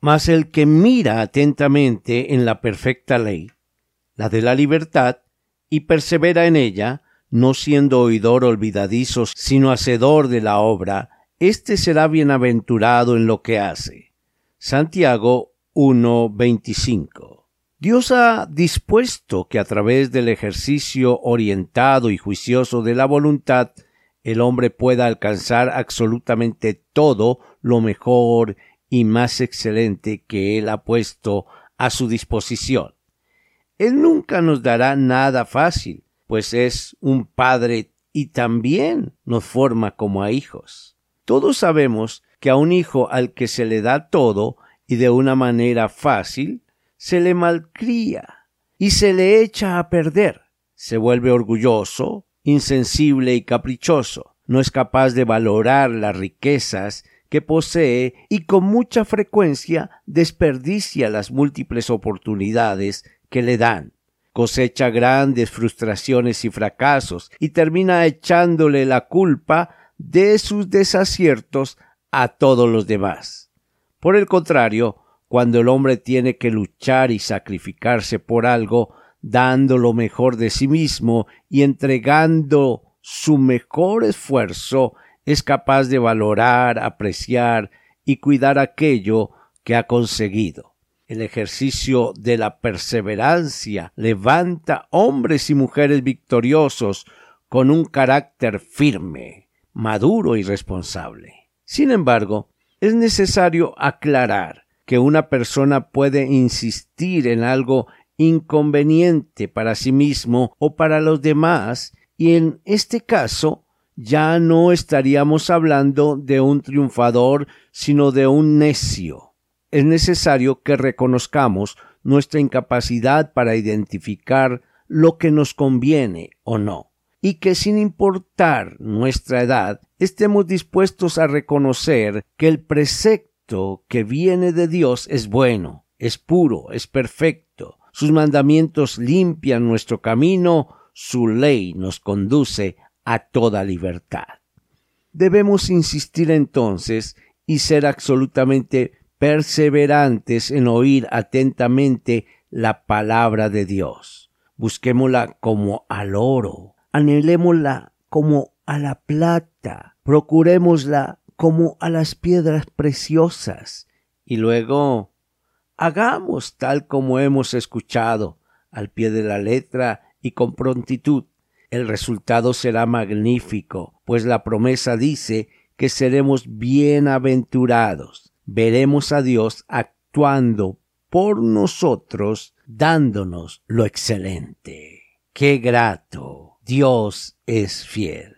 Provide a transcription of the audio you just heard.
Mas el que mira atentamente en la perfecta ley, la de la libertad, y persevera en ella, no siendo oidor olvidadizo, sino hacedor de la obra, éste será bienaventurado en lo que hace. Santiago 1.25 Dios ha dispuesto que a través del ejercicio orientado y juicioso de la voluntad, el hombre pueda alcanzar absolutamente todo lo mejor y más excelente que Él ha puesto a su disposición. Él nunca nos dará nada fácil, pues es un Padre y también nos forma como a hijos. Todos sabemos que a un hijo al que se le da todo y de una manera fácil, se le malcría y se le echa a perder. Se vuelve orgulloso, insensible y caprichoso. No es capaz de valorar las riquezas que posee y con mucha frecuencia desperdicia las múltiples oportunidades que le dan. Cosecha grandes frustraciones y fracasos y termina echándole la culpa de sus desaciertos a todos los demás. Por el contrario, cuando el hombre tiene que luchar y sacrificarse por algo, dando lo mejor de sí mismo y entregando su mejor esfuerzo, es capaz de valorar, apreciar y cuidar aquello que ha conseguido. El ejercicio de la perseverancia levanta hombres y mujeres victoriosos con un carácter firme, maduro y responsable. Sin embargo, es necesario aclarar que una persona puede insistir en algo inconveniente para sí mismo o para los demás y en este caso ya no estaríamos hablando de un triunfador, sino de un necio. Es necesario que reconozcamos nuestra incapacidad para identificar lo que nos conviene o no, y que sin importar nuestra edad, estemos dispuestos a reconocer que el precepto que viene de Dios es bueno, es puro, es perfecto, sus mandamientos limpian nuestro camino, su ley nos conduce a toda libertad. Debemos insistir entonces y ser absolutamente perseverantes en oír atentamente la palabra de Dios. Busquémosla como al oro, anhelémosla como a la plata, procurémosla como a las piedras preciosas, y luego hagamos tal como hemos escuchado, al pie de la letra y con prontitud, el resultado será magnífico, pues la promesa dice que seremos bienaventurados. Veremos a Dios actuando por nosotros, dándonos lo excelente. Qué grato. Dios es fiel.